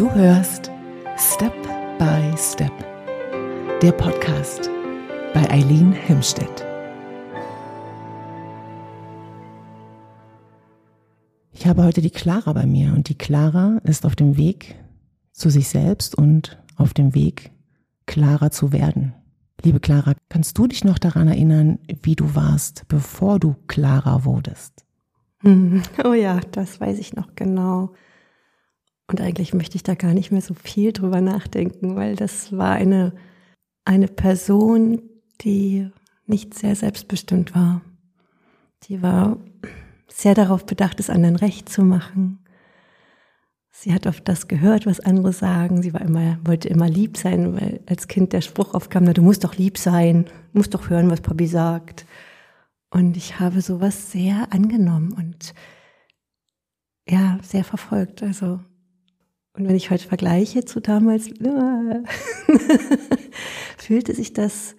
Du hörst Step by Step, der Podcast bei Eileen Hemstedt. Ich habe heute die Clara bei mir und die Clara ist auf dem Weg zu sich selbst und auf dem Weg, klarer zu werden. Liebe Clara, kannst du dich noch daran erinnern, wie du warst, bevor du klarer wurdest? Oh ja, das weiß ich noch genau. Und eigentlich möchte ich da gar nicht mehr so viel drüber nachdenken, weil das war eine, eine Person, die nicht sehr selbstbestimmt war. Die war sehr darauf bedacht, es anderen recht zu machen. Sie hat auf das gehört, was andere sagen. Sie war immer, wollte immer lieb sein, weil als Kind der Spruch aufkam, na, du musst doch lieb sein, du musst doch hören, was Papi sagt. Und ich habe sowas sehr angenommen und ja, sehr verfolgt. Also und wenn ich heute vergleiche zu damals, fühlte sich das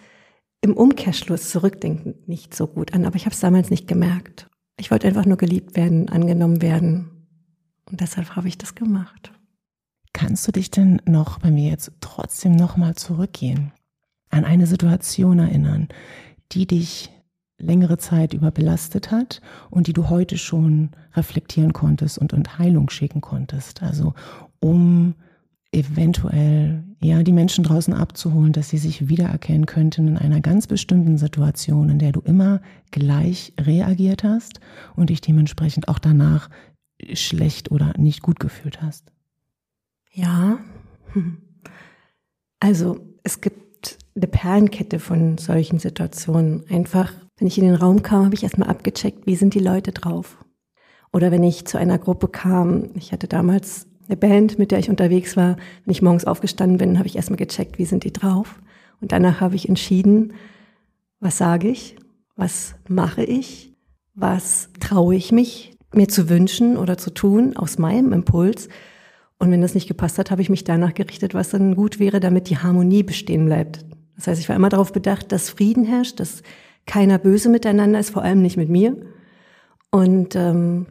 im Umkehrschluss zurückdenkend nicht so gut an. Aber ich habe es damals nicht gemerkt. Ich wollte einfach nur geliebt werden, angenommen werden. Und deshalb habe ich das gemacht. Kannst du dich denn noch bei mir jetzt trotzdem nochmal zurückgehen, an eine Situation erinnern, die dich längere Zeit über belastet hat und die du heute schon reflektieren konntest und in Heilung schicken konntest. Also um eventuell ja die Menschen draußen abzuholen, dass sie sich wiedererkennen könnten in einer ganz bestimmten Situation, in der du immer gleich reagiert hast und dich dementsprechend auch danach schlecht oder nicht gut gefühlt hast. Ja, also es gibt eine Perlenkette von solchen Situationen. Einfach, wenn ich in den Raum kam, habe ich erstmal abgecheckt, wie sind die Leute drauf. Oder wenn ich zu einer Gruppe kam, ich hatte damals eine Band, mit der ich unterwegs war. Wenn ich morgens aufgestanden bin, habe ich erstmal gecheckt, wie sind die drauf. Und danach habe ich entschieden, was sage ich, was mache ich, was traue ich mich, mir zu wünschen oder zu tun aus meinem Impuls. Und wenn das nicht gepasst hat, habe ich mich danach gerichtet, was dann gut wäre, damit die Harmonie bestehen bleibt. Das heißt, ich war immer darauf bedacht, dass Frieden herrscht, dass keiner böse miteinander ist, vor allem nicht mit mir. Und ähm,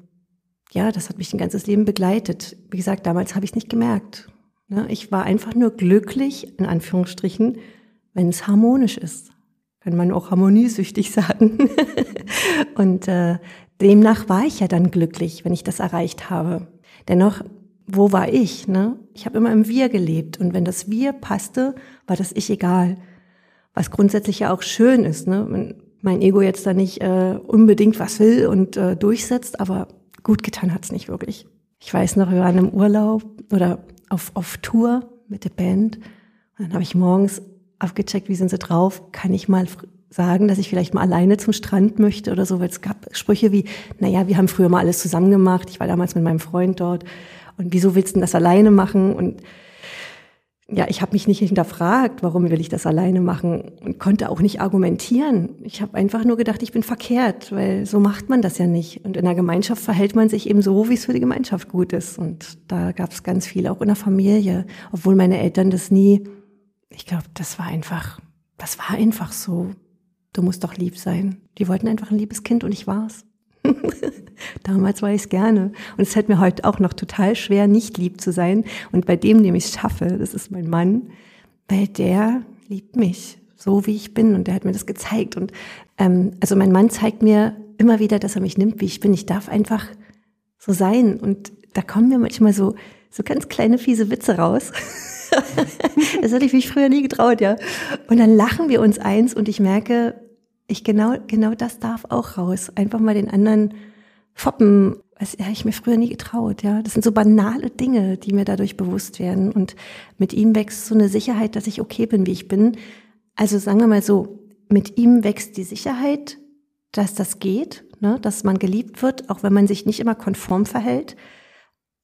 ja, das hat mich ein ganzes Leben begleitet. Wie gesagt, damals habe ich es nicht gemerkt. Ne? Ich war einfach nur glücklich, in Anführungsstrichen, wenn es harmonisch ist. Kann man auch harmoniesüchtig sagen. und äh, demnach war ich ja dann glücklich, wenn ich das erreicht habe. Dennoch, wo war ich? Ne? Ich habe immer im Wir gelebt und wenn das Wir passte, war das Ich egal. Was grundsätzlich ja auch schön ist, ne? wenn mein Ego jetzt da nicht äh, unbedingt was will und äh, durchsetzt, aber gut getan hat's nicht wirklich. Ich weiß noch, wir waren im Urlaub oder auf, auf Tour mit der Band. Und dann habe ich morgens abgecheckt, wie sind sie drauf. Kann ich mal sagen, dass ich vielleicht mal alleine zum Strand möchte oder so, weil es gab Sprüche wie, naja, wir haben früher mal alles zusammen gemacht. Ich war damals mit meinem Freund dort. Und wieso willst du denn das alleine machen? Und ja, ich habe mich nicht hinterfragt, warum will ich das alleine machen und konnte auch nicht argumentieren. Ich habe einfach nur gedacht, ich bin verkehrt, weil so macht man das ja nicht. Und in der Gemeinschaft verhält man sich eben so, wie es für die Gemeinschaft gut ist. Und da gab es ganz viel, auch in der Familie, obwohl meine Eltern das nie, ich glaube, das war einfach, das war einfach so. Du musst doch lieb sein. Die wollten einfach ein liebes Kind und ich war's. Damals war ich es gerne. Und es fällt mir heute auch noch total schwer, nicht lieb zu sein. Und bei dem, dem ich es schaffe, das ist mein Mann, weil der liebt mich, so wie ich bin. Und der hat mir das gezeigt. Und ähm, also mein Mann zeigt mir immer wieder, dass er mich nimmt, wie ich bin. Ich darf einfach so sein. Und da kommen mir manchmal so, so ganz kleine fiese Witze raus. das hätte ich mich früher nie getraut, ja. Und dann lachen wir uns eins und ich merke, ich genau, genau das darf auch raus. Einfach mal den anderen foppen. Das hätte ich mir früher nie getraut, ja. Das sind so banale Dinge, die mir dadurch bewusst werden. Und mit ihm wächst so eine Sicherheit, dass ich okay bin, wie ich bin. Also sagen wir mal so, mit ihm wächst die Sicherheit, dass das geht, ne? dass man geliebt wird, auch wenn man sich nicht immer konform verhält.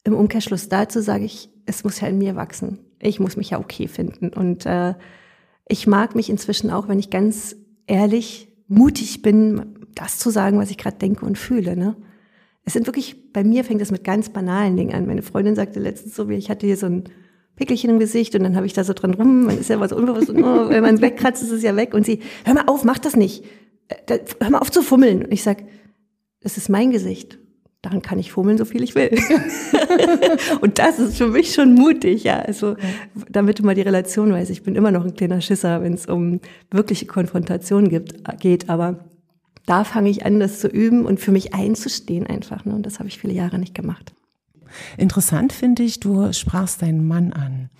Im Umkehrschluss dazu sage ich, es muss ja in mir wachsen. Ich muss mich ja okay finden. Und äh, ich mag mich inzwischen auch, wenn ich ganz ehrlich mutig bin, das zu sagen, was ich gerade denke und fühle. Ne? Es sind wirklich, bei mir fängt es mit ganz banalen Dingen an. Meine Freundin sagte letztens so, ich hatte hier so ein Pickelchen im Gesicht und dann habe ich da so dran rum, man ist ja was unbewusst, und, oh, wenn man es wegkratzt, ist es ja weg und sie, hör mal auf, mach das nicht, äh, hör mal auf zu fummeln. Und ich sag, das ist mein Gesicht. Daran kann ich fummeln, so viel ich will. und das ist für mich schon mutig, ja. Also, damit du mal die Relation weißt, ich bin immer noch ein kleiner Schisser, wenn es um wirkliche Konfrontation gibt, geht, aber da fange ich an, das zu üben und für mich einzustehen einfach. Ne? Und das habe ich viele Jahre nicht gemacht. Interessant finde ich, du sprachst deinen Mann an.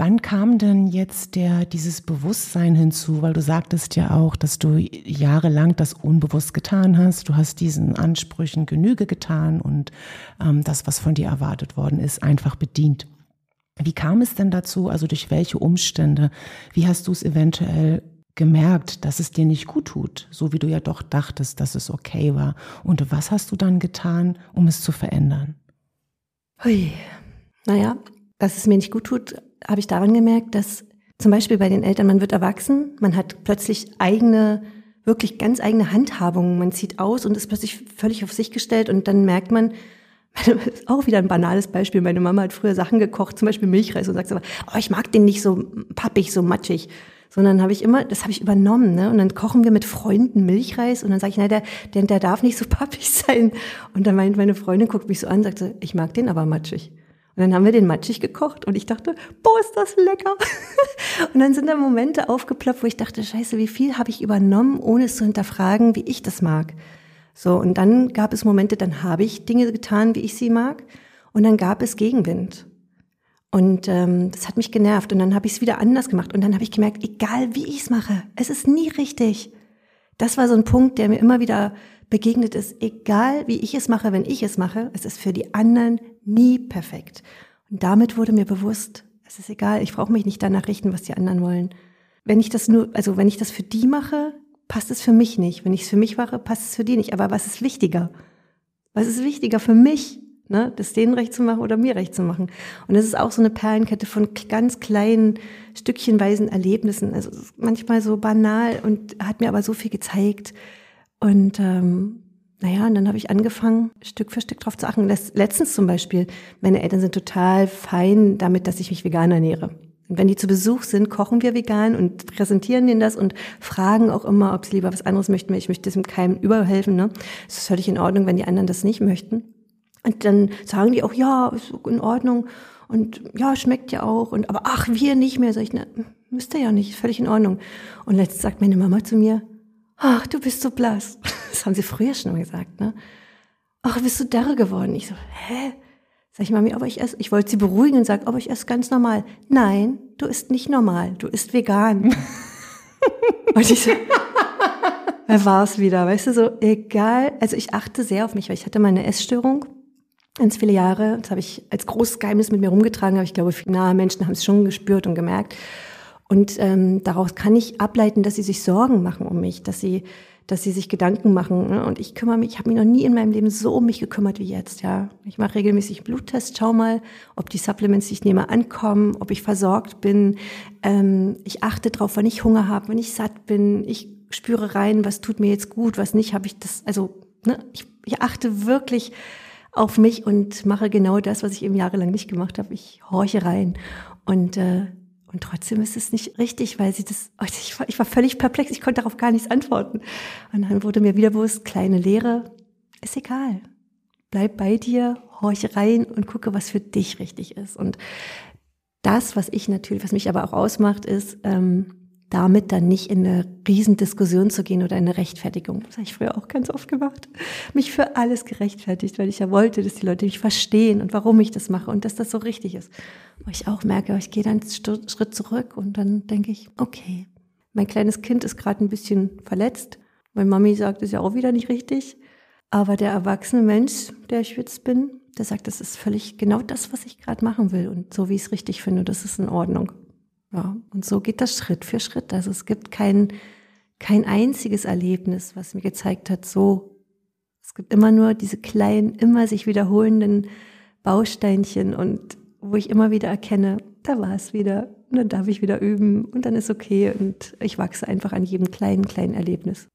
Wann kam denn jetzt der, dieses Bewusstsein hinzu? Weil du sagtest ja auch, dass du jahrelang das unbewusst getan hast. Du hast diesen Ansprüchen Genüge getan und ähm, das, was von dir erwartet worden ist, einfach bedient. Wie kam es denn dazu? Also durch welche Umstände? Wie hast du es eventuell gemerkt, dass es dir nicht gut tut, so wie du ja doch dachtest, dass es okay war? Und was hast du dann getan, um es zu verändern? Hui. Naja, dass es mir nicht gut tut, habe ich daran gemerkt, dass zum Beispiel bei den Eltern, man wird erwachsen, man hat plötzlich eigene, wirklich ganz eigene Handhabungen. Man zieht aus und ist plötzlich völlig auf sich gestellt und dann merkt man, auch wieder ein banales Beispiel. Meine Mama hat früher Sachen gekocht, zum Beispiel Milchreis und sagt aber, oh, ich mag den nicht so pappig, so matschig. Sondern habe ich immer, das habe ich übernommen, ne? Und dann kochen wir mit Freunden Milchreis und dann sage ich, nein, der, der, der darf nicht so pappig sein. Und dann meint meine Freundin, guckt mich so an, sagt so, ich mag den aber matschig. Und dann haben wir den matschig gekocht und ich dachte, boah, ist das lecker. und dann sind da Momente aufgeploppt, wo ich dachte, scheiße, wie viel habe ich übernommen, ohne es zu hinterfragen, wie ich das mag. So, und dann gab es Momente, dann habe ich Dinge getan, wie ich sie mag. Und dann gab es Gegenwind. Und ähm, das hat mich genervt. Und dann habe ich es wieder anders gemacht. Und dann habe ich gemerkt, egal wie ich es mache, es ist nie richtig. Das war so ein Punkt, der mir immer wieder begegnet ist, egal wie ich es mache, wenn ich es mache, es ist für die anderen nie perfekt. Und damit wurde mir bewusst, es ist egal, ich brauche mich nicht danach richten, was die anderen wollen. Wenn ich das nur, also wenn ich das für die mache, passt es für mich nicht. Wenn ich es für mich mache, passt es für die nicht. Aber was ist wichtiger? Was ist wichtiger für mich? Ne, das denen recht zu machen oder mir recht zu machen. Und es ist auch so eine Perlenkette von ganz kleinen, stückchenweisen Erlebnissen. Also manchmal so banal und hat mir aber so viel gezeigt, und ähm, naja, und dann habe ich angefangen, Stück für Stück drauf zu achten. Letztens zum Beispiel, meine Eltern sind total fein damit, dass ich mich vegan ernähre. Und wenn die zu Besuch sind, kochen wir vegan und präsentieren denen das und fragen auch immer, ob sie lieber was anderes möchten. Ich möchte diesem Keim überhelfen. Ne? Es ist völlig in Ordnung, wenn die anderen das nicht möchten. Und dann sagen die auch, ja, ist in Ordnung. Und ja, schmeckt ja auch. Und aber ach, wir nicht mehr. Sag ich, ne, müsste ja nicht, völlig in Ordnung. Und letztens sagt meine Mama zu mir, ach, du bist so blass. Haben sie früher schon mal gesagt, ne? Ach, bist du dürre geworden? Ich so, hä? Sag ich Mami, aber ich esse, ich wollte sie beruhigen und sage, aber ich esse ganz normal. Nein, du isst nicht normal, du isst vegan. und ich so, wer war es wieder? Weißt du, so, egal. Also ich achte sehr auf mich, weil ich hatte mal eine Essstörung ganz viele Jahre. Das habe ich als großes Geheimnis mit mir rumgetragen, aber ich glaube, nahe Menschen haben es schon gespürt und gemerkt. Und ähm, daraus kann ich ableiten, dass sie sich Sorgen machen um mich, dass sie, dass sie sich Gedanken machen. Ne? Und ich kümmere mich, ich habe mich noch nie in meinem Leben so um mich gekümmert wie jetzt. Ja, ich mache regelmäßig Bluttests, schau mal, ob die Supplements, die ich nehme, ankommen, ob ich versorgt bin. Ähm, ich achte drauf, wenn ich Hunger habe, wenn ich satt bin. Ich spüre rein, was tut mir jetzt gut, was nicht. Habe ich das? Also ne, ich, ich achte wirklich auf mich und mache genau das, was ich eben jahrelang nicht gemacht habe. Ich horche rein und äh, und trotzdem ist es nicht richtig, weil sie das, oh, ich war, ich war völlig perplex, ich konnte darauf gar nichts antworten. Und dann wurde mir wieder bewusst, kleine Lehre, ist egal. Bleib bei dir, horch rein und gucke, was für dich richtig ist. Und das, was ich natürlich, was mich aber auch ausmacht, ist, ähm, damit dann nicht in eine Riesendiskussion zu gehen oder in eine Rechtfertigung. Das habe ich früher auch ganz oft gemacht. Mich für alles gerechtfertigt, weil ich ja wollte, dass die Leute mich verstehen und warum ich das mache und dass das so richtig ist. Wo ich auch merke, ich gehe dann einen Schritt zurück und dann denke ich, okay, mein kleines Kind ist gerade ein bisschen verletzt. Meine Mami sagt, das ist ja auch wieder nicht richtig. Aber der erwachsene Mensch, der ich jetzt bin, der sagt, das ist völlig genau das, was ich gerade machen will und so, wie ich es richtig finde, das ist in Ordnung. Ja, und so geht das Schritt für Schritt. Also es gibt kein, kein einziges Erlebnis, was mir gezeigt hat, so. Es gibt immer nur diese kleinen, immer sich wiederholenden Bausteinchen und wo ich immer wieder erkenne, da war es wieder und dann darf ich wieder üben und dann ist okay und ich wachse einfach an jedem kleinen, kleinen Erlebnis.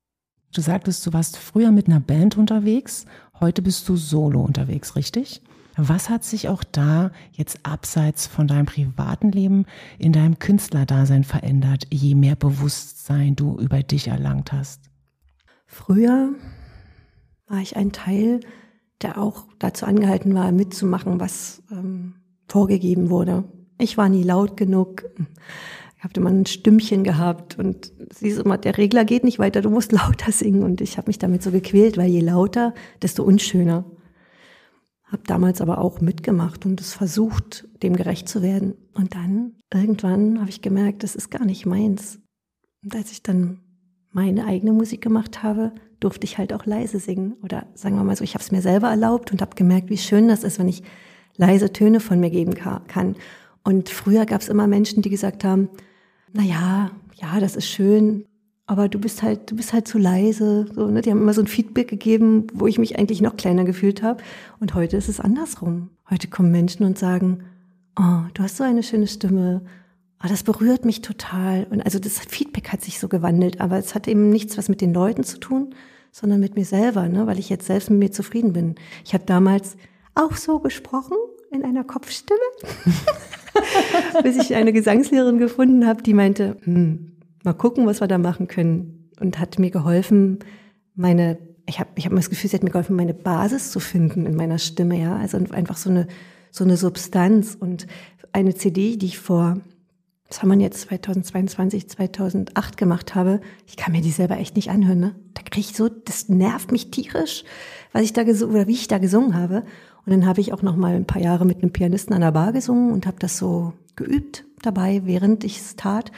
Du sagtest, du warst früher mit einer Band unterwegs, heute bist du solo unterwegs, richtig? Was hat sich auch da jetzt abseits von deinem privaten Leben in deinem Künstlerdasein verändert, je mehr Bewusstsein du über dich erlangt hast? Früher war ich ein Teil der auch dazu angehalten war, mitzumachen, was ähm, vorgegeben wurde. Ich war nie laut genug. Ich habe immer ein Stimmchen gehabt und sie ist immer, der Regler geht nicht weiter, du musst lauter singen. Und ich habe mich damit so gequält, weil je lauter, desto unschöner. Habe damals aber auch mitgemacht und es versucht, dem gerecht zu werden. Und dann, irgendwann, habe ich gemerkt, das ist gar nicht meins. Und als ich dann meine eigene Musik gemacht habe, durfte ich halt auch leise singen. Oder sagen wir mal so, ich habe es mir selber erlaubt und habe gemerkt, wie schön das ist, wenn ich leise Töne von mir geben kann. Und früher gab es immer Menschen, die gesagt haben, na ja, ja, das ist schön, aber du bist halt, du bist halt zu leise. So, ne? Die haben immer so ein Feedback gegeben, wo ich mich eigentlich noch kleiner gefühlt habe. Und heute ist es andersrum. Heute kommen Menschen und sagen, oh, du hast so eine schöne Stimme. Oh, das berührt mich total. Und also das Feedback hat sich so gewandelt, aber es hat eben nichts was mit den Leuten zu tun, sondern mit mir selber, ne? weil ich jetzt selbst mit mir zufrieden bin. Ich habe damals auch so gesprochen in einer Kopfstimme. bis ich eine Gesangslehrerin gefunden habe, die meinte, hm, mal gucken, was wir da machen können. Und hat mir geholfen, meine, ich habe ich hab das Gefühl, sie hat mir geholfen, meine Basis zu finden in meiner Stimme, ja. Also einfach so eine, so eine Substanz und eine CD, die ich vor, was haben wir jetzt, 2022, 2008 gemacht habe, ich kann mir die selber echt nicht anhören, ne? Da kriege ich so, das nervt mich tierisch, was ich da gesungen, oder wie ich da gesungen habe. Und dann habe ich auch noch mal ein paar Jahre mit einem Pianisten an der Bar gesungen und habe das so geübt dabei, während ich es tat.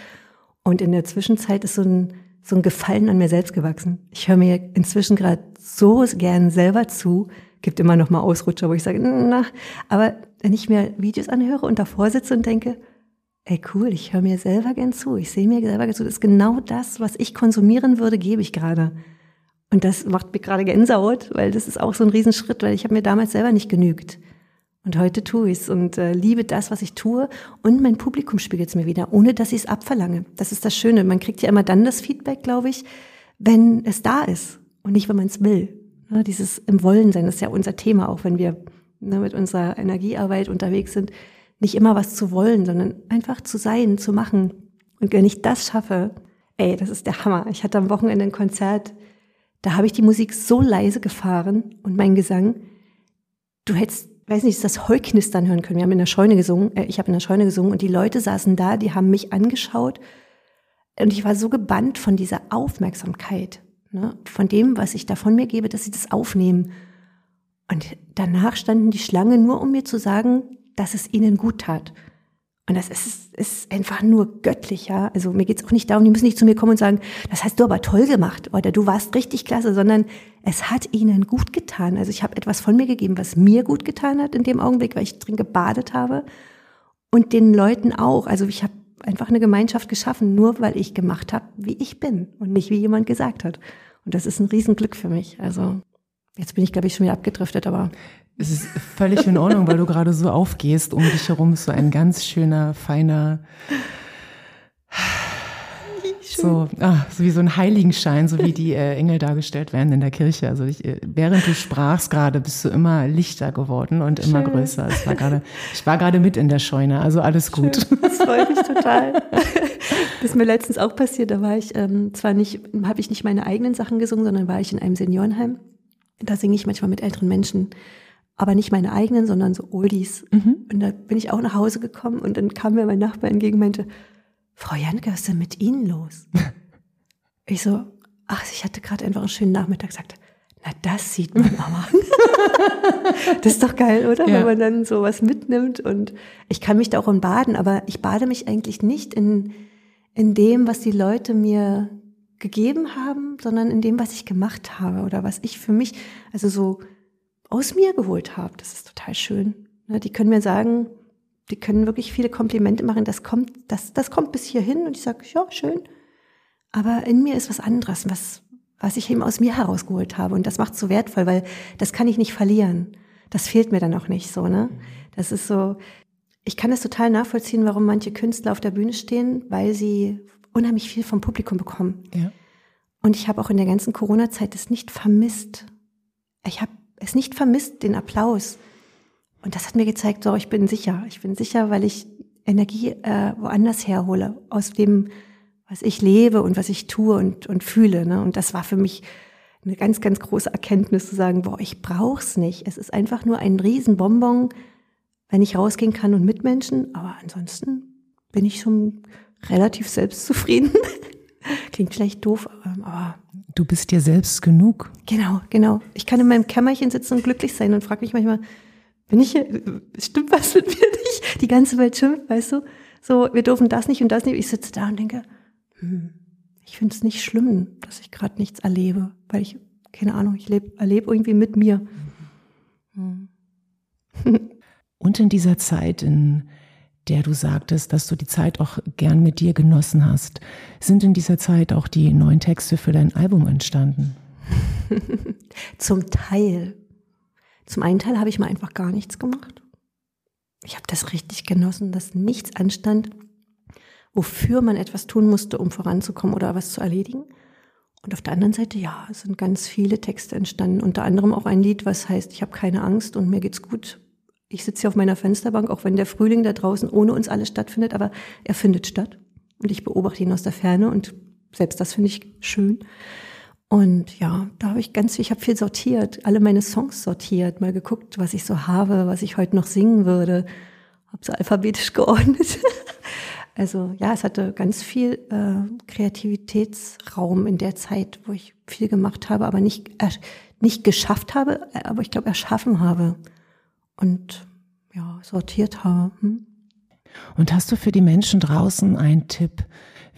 Und in der Zwischenzeit ist so ein, so ein Gefallen an mir selbst gewachsen. Ich höre mir inzwischen gerade so gern selber zu. Gibt immer noch mal Ausrutscher, wo ich sage, na, aber wenn ich mir Videos anhöre und davor sitze und denke, ey cool, ich höre mir selber gern zu, ich sehe mir selber gern zu, das ist genau das, was ich konsumieren würde, gebe ich gerade. Und das macht mir gerade Gänsehaut, weil das ist auch so ein Riesenschritt, weil ich habe mir damals selber nicht genügt. Und heute tue ich es und äh, liebe das, was ich tue. Und mein Publikum spiegelt es mir wieder, ohne dass ich es abverlange. Das ist das Schöne. Man kriegt ja immer dann das Feedback, glaube ich, wenn es da ist und nicht, wenn man es will. Ne, dieses im Wollen sein ist ja unser Thema, auch wenn wir ne, mit unserer Energiearbeit unterwegs sind. Nicht immer was zu wollen, sondern einfach zu sein, zu machen. Und wenn ich das schaffe, ey, das ist der Hammer. Ich hatte am Wochenende ein Konzert da habe ich die Musik so leise gefahren und mein Gesang, du hättest, weiß nicht, das Heuknistern hören können. Wir haben in der Scheune gesungen, äh, ich habe in der Scheune gesungen und die Leute saßen da, die haben mich angeschaut und ich war so gebannt von dieser Aufmerksamkeit, ne, von dem, was ich da von mir gebe, dass sie das aufnehmen. Und danach standen die Schlange nur, um mir zu sagen, dass es ihnen gut tat. Und das ist, ist einfach nur göttlich, ja. Also mir geht's auch nicht darum, die müssen nicht zu mir kommen und sagen, das hast du aber toll gemacht oder du warst richtig klasse, sondern es hat ihnen gut getan. Also ich habe etwas von mir gegeben, was mir gut getan hat in dem Augenblick, weil ich drin gebadet habe. Und den Leuten auch. Also ich habe einfach eine Gemeinschaft geschaffen, nur weil ich gemacht habe, wie ich bin und nicht wie jemand gesagt hat. Und das ist ein Riesenglück für mich. Also jetzt bin ich, glaube ich, schon wieder abgedriftet, aber es ist völlig in Ordnung, weil du gerade so aufgehst. Um dich herum ist so ein ganz schöner, feiner, so, ah, so wie so ein Heiligenschein, so wie die äh, Engel dargestellt werden in der Kirche. Also ich, äh, während du sprachst gerade, bist du immer lichter geworden und immer Schön. größer. Es war grade, ich war gerade mit in der Scheune, also alles gut. Schön. Das freut mich total. Das ist mir letztens auch passiert. Da war ich ähm, zwar nicht, habe ich nicht meine eigenen Sachen gesungen, sondern war ich in einem Seniorenheim. Da singe ich manchmal mit älteren Menschen aber nicht meine eigenen, sondern so Oldies. Mhm. Und da bin ich auch nach Hause gekommen und dann kam mir mein Nachbar entgegen und meinte, Frau Janke, was ist denn mit Ihnen los? ich so, ach, ich hatte gerade einfach einen schönen Nachmittag gesagt, na, das sieht man aber. das ist doch geil, oder? Ja. Wenn man dann sowas mitnimmt und ich kann mich da auch in baden, aber ich bade mich eigentlich nicht in, in dem, was die Leute mir gegeben haben, sondern in dem, was ich gemacht habe oder was ich für mich, also so aus mir geholt habe. Das ist total schön. Ne, die können mir sagen, die können wirklich viele Komplimente machen. Das kommt, das, das kommt bis hierhin und ich sage, ja, schön. Aber in mir ist was anderes, was, was ich eben aus mir herausgeholt habe. Und das macht so wertvoll, weil das kann ich nicht verlieren. Das fehlt mir dann auch nicht so, ne? Das ist so, ich kann das total nachvollziehen, warum manche Künstler auf der Bühne stehen, weil sie unheimlich viel vom Publikum bekommen. Ja. Und ich habe auch in der ganzen Corona-Zeit das nicht vermisst. Ich habe es nicht vermisst, den Applaus. Und das hat mir gezeigt, so, ich bin sicher. Ich bin sicher, weil ich Energie äh, woanders herhole, aus dem, was ich lebe und was ich tue und, und fühle. Ne? Und das war für mich eine ganz, ganz große Erkenntnis zu sagen, boah, ich brauch's nicht. Es ist einfach nur ein Riesenbonbon, wenn ich rausgehen kann und mit Menschen. Aber ansonsten bin ich schon relativ selbstzufrieden. Klingt vielleicht doof, aber. Du bist dir selbst genug. Genau, genau. Ich kann in meinem Kämmerchen sitzen und glücklich sein und frage mich manchmal, bin ich hier, stimmt was mit mir nicht? Die ganze Welt schimpft, weißt du? So, wir dürfen das nicht und das nicht. Ich sitze da und denke, hm, ich finde es nicht schlimm, dass ich gerade nichts erlebe, weil ich, keine Ahnung, ich lebe, erlebe irgendwie mit mir. Hm. und in dieser Zeit, in der du sagtest, dass du die Zeit auch gern mit dir genossen hast, sind in dieser Zeit auch die neuen Texte für dein Album entstanden? Zum Teil. Zum einen Teil habe ich mal einfach gar nichts gemacht. Ich habe das richtig genossen, dass nichts anstand, wofür man etwas tun musste, um voranzukommen oder was zu erledigen. Und auf der anderen Seite, ja, sind ganz viele Texte entstanden, unter anderem auch ein Lied, was heißt, ich habe keine Angst und mir geht's gut. Ich sitze hier auf meiner Fensterbank, auch wenn der Frühling da draußen ohne uns alle stattfindet, aber er findet statt. Und ich beobachte ihn aus der Ferne und selbst das finde ich schön. Und ja, da habe ich ganz, ich habe viel sortiert, alle meine Songs sortiert, mal geguckt, was ich so habe, was ich heute noch singen würde, habe sie alphabetisch geordnet. also ja, es hatte ganz viel äh, Kreativitätsraum in der Zeit, wo ich viel gemacht habe, aber nicht äh, nicht geschafft habe, aber ich glaube erschaffen habe und ja sortiert habe. Hm? Und hast du für die Menschen draußen einen Tipp?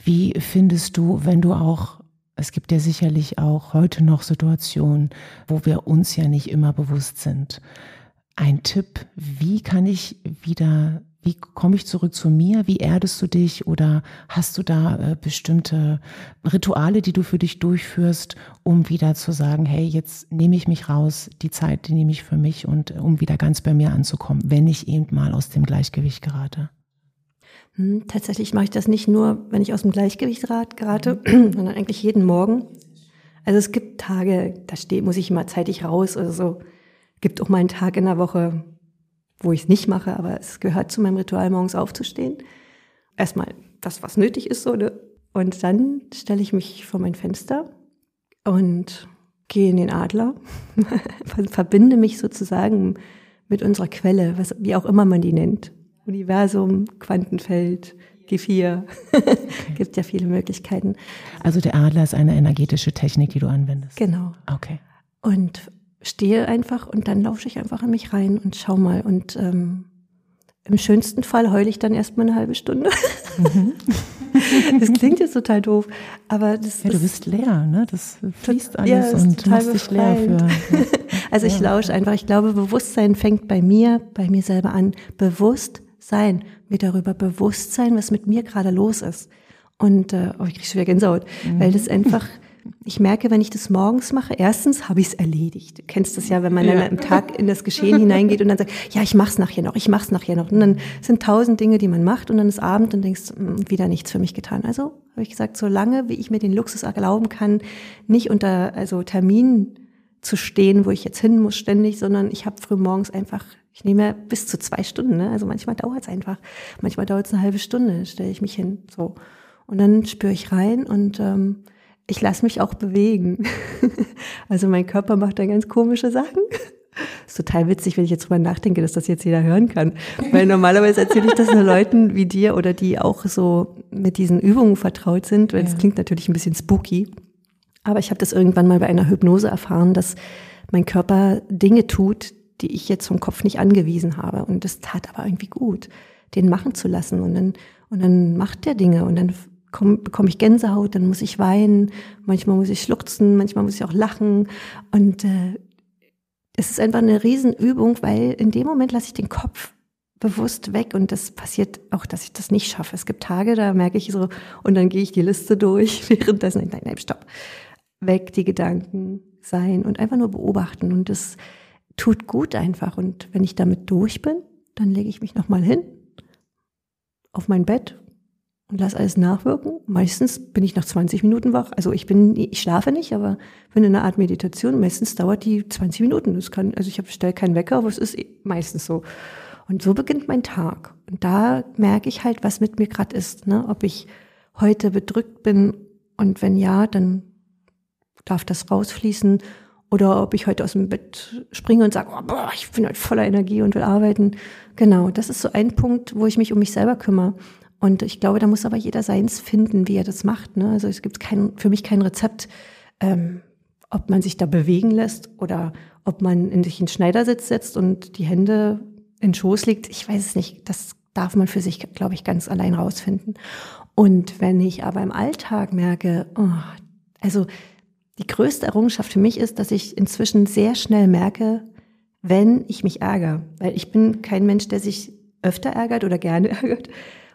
Wie findest du, wenn du auch es gibt ja sicherlich auch heute noch Situationen, wo wir uns ja nicht immer bewusst sind. Ein Tipp, wie kann ich wieder, wie komme ich zurück zu mir? Wie erdest du dich? Oder hast du da äh, bestimmte Rituale, die du für dich durchführst, um wieder zu sagen, hey, jetzt nehme ich mich raus, die Zeit, die nehme ich für mich und äh, um wieder ganz bei mir anzukommen, wenn ich eben mal aus dem Gleichgewicht gerate? Hm, tatsächlich mache ich das nicht nur, wenn ich aus dem Gleichgewicht gerate, sondern eigentlich jeden Morgen. Also es gibt Tage, da steht, muss ich immer zeitig raus oder so. Gibt auch mal einen Tag in der Woche, wo ich es nicht mache, aber es gehört zu meinem Ritual, morgens aufzustehen. Erstmal das, was nötig ist, so, ne? Und dann stelle ich mich vor mein Fenster und gehe in den Adler, verbinde mich sozusagen mit unserer Quelle, was, wie auch immer man die nennt. Universum, Quantenfeld, G4. Okay. Gibt ja viele Möglichkeiten. Also der Adler ist eine energetische Technik, die du anwendest. Genau. Okay. Und stehe einfach und dann lausche ich einfach in mich rein und schau mal. Und ähm, im schönsten Fall heule ich dann erstmal eine halbe Stunde. Mhm. das klingt jetzt total doof, aber das ja, du bist leer, ne? Das fließt alles ja, und machst dich leer für. also ich lausche einfach. Ich glaube, Bewusstsein fängt bei mir, bei mir selber an. Bewusst sein, mir darüber bewusst sein, was mit mir gerade los ist. Und äh, oh, ich kriege schon wieder Gänsehaut, mhm. weil das einfach, ich merke, wenn ich das morgens mache, erstens habe ich es erledigt. Du kennst das ja, wenn man ja. dann am Tag in das Geschehen hineingeht und dann sagt, ja, ich mach's nachher noch, ich mach's nachher noch. Und dann sind tausend Dinge, die man macht und dann ist Abend und denkst, mh, hm, wieder nichts für mich getan. Also habe ich gesagt, solange wie ich mir den Luxus erlauben kann, nicht unter also Terminen zu stehen, wo ich jetzt hin muss ständig, sondern ich habe früh morgens einfach, ich nehme bis zu zwei Stunden, ne? also manchmal dauert es einfach, manchmal dauert es eine halbe Stunde, stelle ich mich hin, so. Und dann spüre ich rein und ähm, ich lasse mich auch bewegen. also mein Körper macht da ganz komische Sachen. ist total witzig, wenn ich jetzt drüber nachdenke, dass das jetzt jeder hören kann. Weil normalerweise erzähle ich das nur Leuten wie dir oder die auch so mit diesen Übungen vertraut sind. Weil es ja. klingt natürlich ein bisschen spooky. Aber ich habe das irgendwann mal bei einer Hypnose erfahren, dass mein Körper Dinge tut, die ich jetzt vom Kopf nicht angewiesen habe. Und das tat aber irgendwie gut, den machen zu lassen. Und dann, und dann macht der Dinge und dann komm, bekomme ich Gänsehaut, dann muss ich weinen, manchmal muss ich schluchzen, manchmal muss ich auch lachen. Und äh, es ist einfach eine Riesenübung, weil in dem Moment lasse ich den Kopf bewusst weg und das passiert auch, dass ich das nicht schaffe. Es gibt Tage, da merke ich so, und dann gehe ich die Liste durch, währenddessen, nein, nein, stopp weg die Gedanken sein und einfach nur beobachten. Und das tut gut einfach. Und wenn ich damit durch bin, dann lege ich mich nochmal hin auf mein Bett und lasse alles nachwirken. Meistens bin ich nach 20 Minuten wach. Also ich bin, ich schlafe nicht, aber bin in einer Art Meditation. Meistens dauert die 20 Minuten. Das kann, also ich stelle keinen Wecker, aber es ist meistens so. Und so beginnt mein Tag. Und da merke ich halt, was mit mir gerade ist. Ne? Ob ich heute bedrückt bin und wenn ja, dann darf das rausfließen oder ob ich heute aus dem Bett springe und sage, oh, boah, ich bin heute voller Energie und will arbeiten. Genau, das ist so ein Punkt, wo ich mich um mich selber kümmere. Und ich glaube, da muss aber jeder seins finden, wie er das macht. Ne? Also es gibt kein, für mich kein Rezept, ähm, ob man sich da bewegen lässt oder ob man in sich in Schneidersitz setzt und die Hände in den Schoß legt. Ich weiß es nicht. Das darf man für sich, glaube ich, ganz allein rausfinden. Und wenn ich aber im Alltag merke, oh, also die größte Errungenschaft für mich ist, dass ich inzwischen sehr schnell merke, wenn ich mich ärgere. Weil ich bin kein Mensch, der sich öfter ärgert oder gerne ärgert.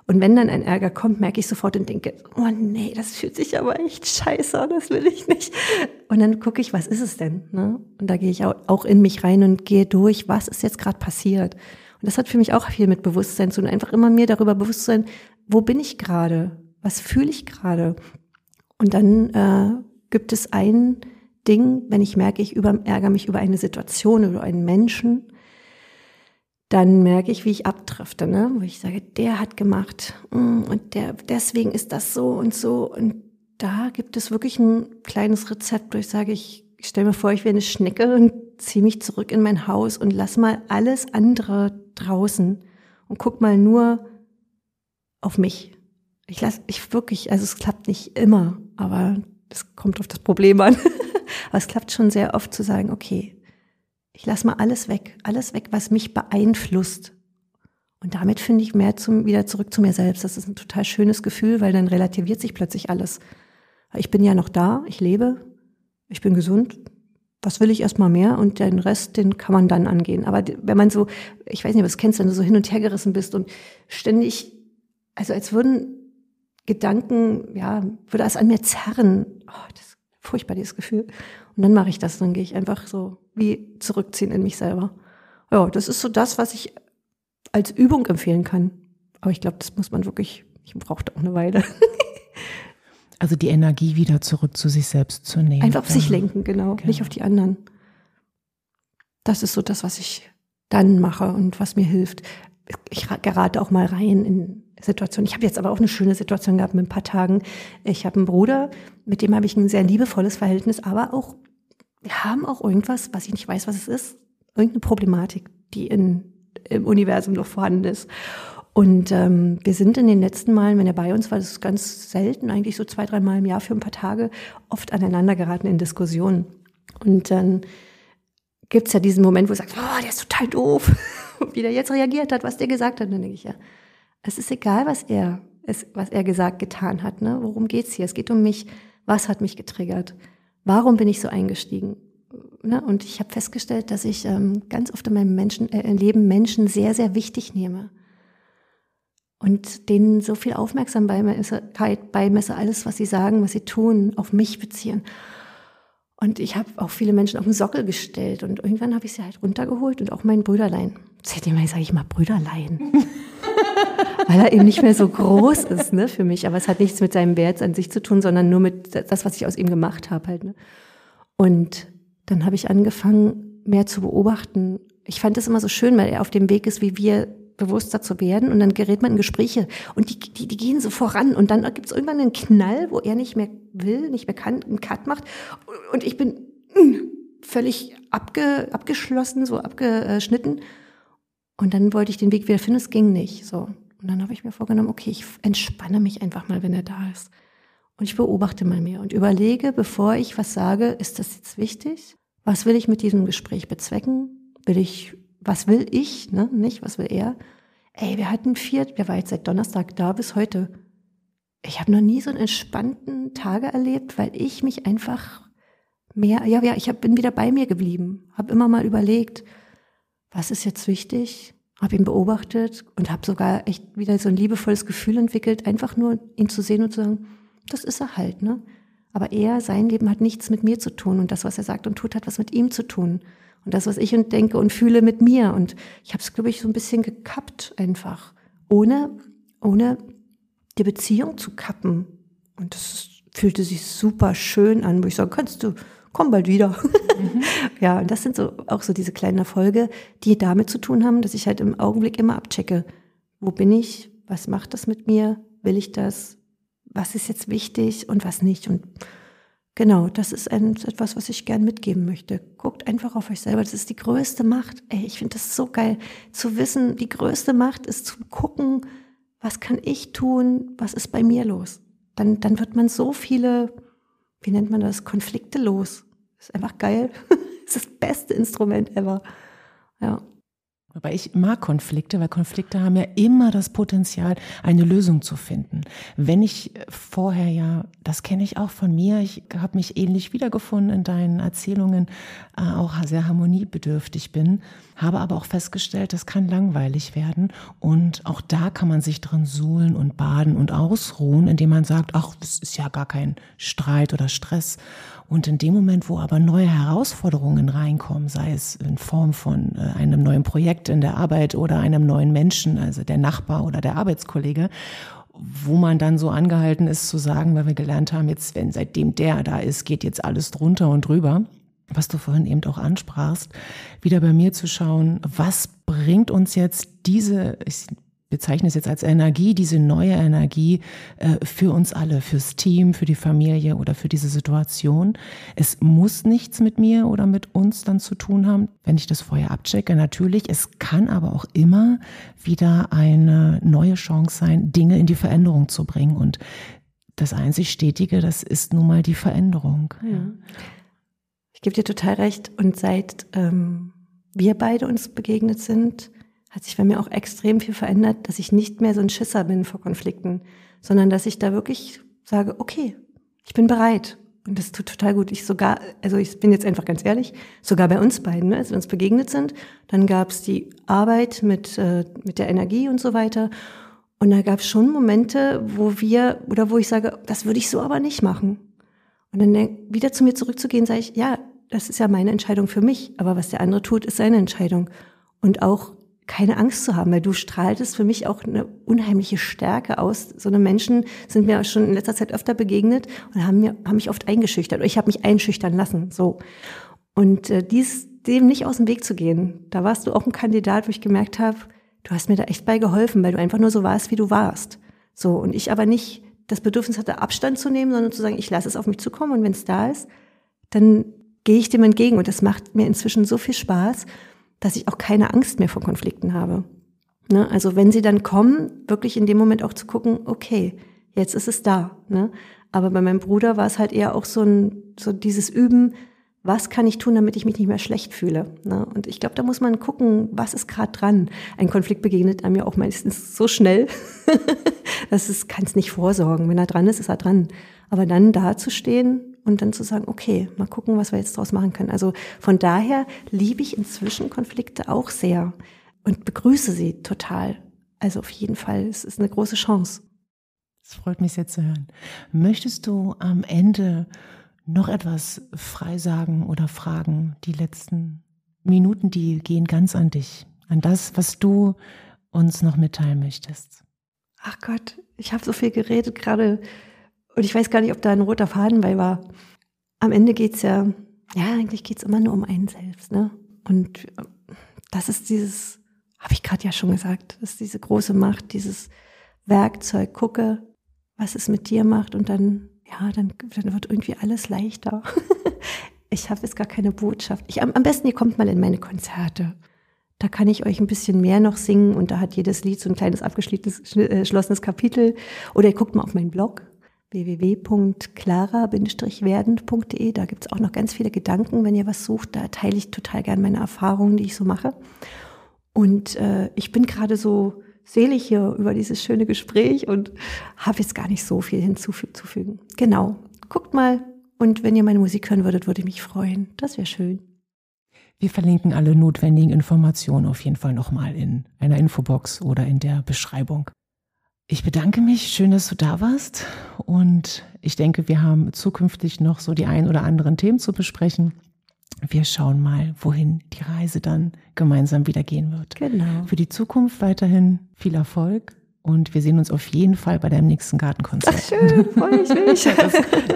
Und wenn dann ein Ärger kommt, merke ich sofort und denke, oh nee, das fühlt sich aber echt scheiße an, das will ich nicht. Und dann gucke ich, was ist es denn? Ne? Und da gehe ich auch in mich rein und gehe durch, was ist jetzt gerade passiert. Und das hat für mich auch viel mit Bewusstsein zu tun, einfach immer mir darüber bewusst zu sein, wo bin ich gerade? Was fühle ich gerade? Und dann äh, gibt es ein Ding, wenn ich merke, ich über, ärgere mich über eine Situation, über einen Menschen, dann merke ich, wie ich abdrifte, ne? wo ich sage, der hat gemacht mm, und der, deswegen ist das so und so. Und da gibt es wirklich ein kleines Rezept, wo ich sage, ich, stelle mir vor, ich wäre eine Schnecke und ziehe mich zurück in mein Haus und lass mal alles andere draußen und guck mal nur auf mich. Ich lasse, ich wirklich, also es klappt nicht immer, aber es kommt auf das Problem an. Aber es klappt schon sehr oft zu sagen, okay, ich lasse mal alles weg, alles weg, was mich beeinflusst. Und damit finde ich mehr zum, wieder zurück zu mir selbst. Das ist ein total schönes Gefühl, weil dann relativiert sich plötzlich alles. Ich bin ja noch da, ich lebe, ich bin gesund. Was will ich erstmal mehr? Und den Rest, den kann man dann angehen. Aber wenn man so, ich weiß nicht, was kennst, wenn du so hin und her gerissen bist und ständig, also als würden Gedanken, ja, würde das an mir zerren. Oh, das ist furchtbar, dieses Gefühl. Und dann mache ich das, dann gehe ich einfach so wie zurückziehen in mich selber. Ja, das ist so das, was ich als Übung empfehlen kann. Aber ich glaube, das muss man wirklich, ich brauche auch eine Weile. also die Energie wieder zurück zu sich selbst zu nehmen. Einfach auf sich lenken, genau, genau, nicht auf die anderen. Das ist so das, was ich dann mache und was mir hilft. Ich gerate auch mal rein in Situation. Ich habe jetzt aber auch eine schöne Situation gehabt mit ein paar Tagen. Ich habe einen Bruder, mit dem habe ich ein sehr liebevolles Verhältnis, aber auch, haben auch irgendwas, was ich nicht weiß, was es ist, irgendeine Problematik, die in, im Universum noch vorhanden ist. Und ähm, wir sind in den letzten Malen, wenn er bei uns war, das ist ganz selten, eigentlich so zwei, drei Mal im Jahr für ein paar Tage, oft aneinander geraten in Diskussionen. Und dann gibt's ja diesen Moment, wo du sagst, oh, der ist total doof, wie der jetzt reagiert hat, was der gesagt hat. Und dann denke ich, ja, es ist egal, was er, es, was er gesagt, getan hat. Ne? Worum geht's hier? Es geht um mich. Was hat mich getriggert? Warum bin ich so eingestiegen? Ne? Und ich habe festgestellt, dass ich ähm, ganz oft in meinem Menschen, äh, Leben Menschen sehr, sehr wichtig nehme. Und denen so viel Aufmerksamkeit beimesse, alles, was sie sagen, was sie tun, auf mich beziehen. Und ich habe auch viele Menschen auf den Sockel gestellt und irgendwann habe ich sie halt runtergeholt und auch mein Brüderlein. Seitdem sage ich mal Brüderlein. weil er eben nicht mehr so groß ist ne, für mich. Aber es hat nichts mit seinem Wert an sich zu tun, sondern nur mit das, was ich aus ihm gemacht habe. Halt, ne. Und dann habe ich angefangen, mehr zu beobachten. Ich fand es immer so schön, weil er auf dem Weg ist, wie wir bewusster zu werden und dann gerät man in Gespräche und die, die, die gehen so voran und dann gibt es irgendwann einen Knall, wo er nicht mehr will, nicht mehr kann, einen Cut macht und ich bin mm, völlig abge, abgeschlossen, so abgeschnitten und dann wollte ich den Weg wieder finden, es ging nicht. So. Und dann habe ich mir vorgenommen, okay, ich entspanne mich einfach mal, wenn er da ist. Und ich beobachte mal mehr und überlege, bevor ich was sage, ist das jetzt wichtig? Was will ich mit diesem Gespräch bezwecken? Will ich, was will ich, ne? Nicht, was will er? Ey, wir hatten vier, wir waren jetzt seit Donnerstag da bis heute. Ich habe noch nie so einen entspannten Tage erlebt, weil ich mich einfach mehr, ja, ja, ich hab, bin wieder bei mir geblieben, habe immer mal überlegt, was ist jetzt wichtig? Habe ihn beobachtet und habe sogar echt wieder so ein liebevolles Gefühl entwickelt, einfach nur ihn zu sehen und zu sagen, das ist er halt, ne? Aber er, sein Leben hat nichts mit mir zu tun und das, was er sagt und tut, hat was mit ihm zu tun. Und das, was ich und denke und fühle mit mir. Und ich habe es, glaube ich, so ein bisschen gekappt einfach, ohne, ohne die Beziehung zu kappen. Und das fühlte sich super schön an, wo ich sage, kannst du, komm bald wieder. Mhm. ja, und das sind so auch so diese kleinen Erfolge, die damit zu tun haben, dass ich halt im Augenblick immer abchecke, wo bin ich, was macht das mit mir, will ich das, was ist jetzt wichtig und was nicht. Und Genau, das ist ein, etwas, was ich gern mitgeben möchte. Guckt einfach auf euch selber. Das ist die größte Macht. Ey, ich finde das so geil, zu wissen, die größte Macht ist zu gucken, was kann ich tun, was ist bei mir los. Dann, dann wird man so viele, wie nennt man das, Konflikte los. Ist einfach geil. ist das beste Instrument ever. Ja. Aber ich mag Konflikte, weil Konflikte haben ja immer das Potenzial, eine Lösung zu finden. Wenn ich vorher ja, das kenne ich auch von mir, ich habe mich ähnlich wiedergefunden in deinen Erzählungen, äh, auch sehr harmoniebedürftig bin, habe aber auch festgestellt, das kann langweilig werden und auch da kann man sich drin suhlen und baden und ausruhen, indem man sagt, ach, das ist ja gar kein Streit oder Stress und in dem Moment, wo aber neue Herausforderungen reinkommen, sei es in Form von äh, einem neuen Projekt in der Arbeit oder einem neuen Menschen, also der Nachbar oder der Arbeitskollege, wo man dann so angehalten ist zu sagen, weil wir gelernt haben, jetzt, wenn seitdem der da ist, geht jetzt alles drunter und drüber. Was du vorhin eben auch ansprachst, wieder bei mir zu schauen, was bringt uns jetzt diese, ich bezeichne es jetzt als Energie, diese neue Energie äh, für uns alle, fürs Team, für die Familie oder für diese Situation. Es muss nichts mit mir oder mit uns dann zu tun haben, wenn ich das vorher abchecke. Natürlich, es kann aber auch immer wieder eine neue Chance sein, Dinge in die Veränderung zu bringen. Und das einzig Stetige, das ist nun mal die Veränderung. Ja. Ich gebe dir total recht. Und seit ähm, wir beide uns begegnet sind, hat sich bei mir auch extrem viel verändert, dass ich nicht mehr so ein Schisser bin vor Konflikten, sondern dass ich da wirklich sage, okay, ich bin bereit. Und das tut total gut. Ich sogar, also ich bin jetzt einfach ganz ehrlich, sogar bei uns beiden, ne, als wir uns begegnet sind, dann gab es die Arbeit mit, äh, mit der Energie und so weiter. Und da gab es schon Momente, wo wir, oder wo ich sage, das würde ich so aber nicht machen. Und dann wieder zu mir zurückzugehen, sage ich, ja, das ist ja meine Entscheidung für mich, aber was der andere tut, ist seine Entscheidung. Und auch keine Angst zu haben, weil du strahltest für mich auch eine unheimliche Stärke aus. So eine Menschen sind mir schon in letzter Zeit öfter begegnet und haben, mir, haben mich oft eingeschüchtert ich habe mich einschüchtern lassen. So. Und äh, dies, dem nicht aus dem Weg zu gehen, da warst du auch ein Kandidat, wo ich gemerkt habe, du hast mir da echt bei geholfen, weil du einfach nur so warst, wie du warst. So, und ich aber nicht das Bedürfnis hatte, Abstand zu nehmen, sondern zu sagen, ich lasse es auf mich zukommen und wenn es da ist, dann gehe ich dem entgegen. Und das macht mir inzwischen so viel Spaß dass ich auch keine Angst mehr vor Konflikten habe. Ne? Also wenn sie dann kommen, wirklich in dem Moment auch zu gucken, okay, jetzt ist es da. Ne? Aber bei meinem Bruder war es halt eher auch so ein, so dieses Üben, was kann ich tun, damit ich mich nicht mehr schlecht fühle? Ne? Und ich glaube, da muss man gucken, was ist gerade dran. Ein Konflikt begegnet einem ja auch meistens so schnell, dass es kann es nicht vorsorgen. Wenn er dran ist, ist er dran. Aber dann da zu stehen und dann zu sagen, okay, mal gucken, was wir jetzt draus machen können. Also von daher liebe ich inzwischen Konflikte auch sehr und begrüße sie total. Also auf jeden Fall, es ist eine große Chance. Es freut mich sehr zu hören. Möchtest du am Ende noch etwas freisagen oder fragen? Die letzten Minuten, die gehen ganz an dich, an das, was du uns noch mitteilen möchtest. Ach Gott, ich habe so viel geredet gerade und ich weiß gar nicht, ob da ein roter Faden bei war. Am Ende geht's ja, ja, eigentlich geht's immer nur um einen selbst. Ne? Und das ist dieses, habe ich gerade ja schon gesagt, das ist diese große Macht, dieses Werkzeug. Gucke, was es mit dir macht und dann, ja, dann, dann wird irgendwie alles leichter. ich habe jetzt gar keine Botschaft. Ich, am, am besten, ihr kommt mal in meine Konzerte. Da kann ich euch ein bisschen mehr noch singen und da hat jedes Lied so ein kleines abgeschlossenes äh, Kapitel. Oder ihr guckt mal auf meinen Blog www.clara-werden.de. Da gibt es auch noch ganz viele Gedanken, wenn ihr was sucht. Da teile ich total gern meine Erfahrungen, die ich so mache. Und äh, ich bin gerade so selig hier über dieses schöne Gespräch und habe jetzt gar nicht so viel hinzuzufügen. Genau. Guckt mal und wenn ihr meine Musik hören würdet, würde ich mich freuen. Das wäre schön. Wir verlinken alle notwendigen Informationen auf jeden Fall nochmal in einer Infobox oder in der Beschreibung. Ich bedanke mich, schön, dass du da warst. Und ich denke, wir haben zukünftig noch so die ein oder anderen Themen zu besprechen. Wir schauen mal, wohin die Reise dann gemeinsam wieder gehen wird. Genau. Für die Zukunft weiterhin viel Erfolg und wir sehen uns auf jeden Fall bei deinem nächsten Gartenkonzert. Ach, schön, freue ich mich. das,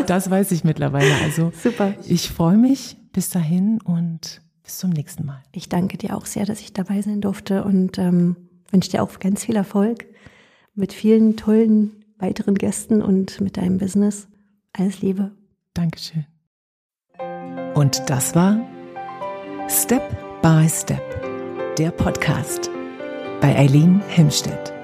das weiß ich mittlerweile. Also super. Ich freue mich. Bis dahin und bis zum nächsten Mal. Ich danke dir auch sehr, dass ich dabei sein durfte und ähm, wünsche dir auch ganz viel Erfolg mit vielen tollen weiteren Gästen und mit deinem Business. Alles Liebe. Dankeschön. Und das war Step by Step, der Podcast bei Eileen Himstedt.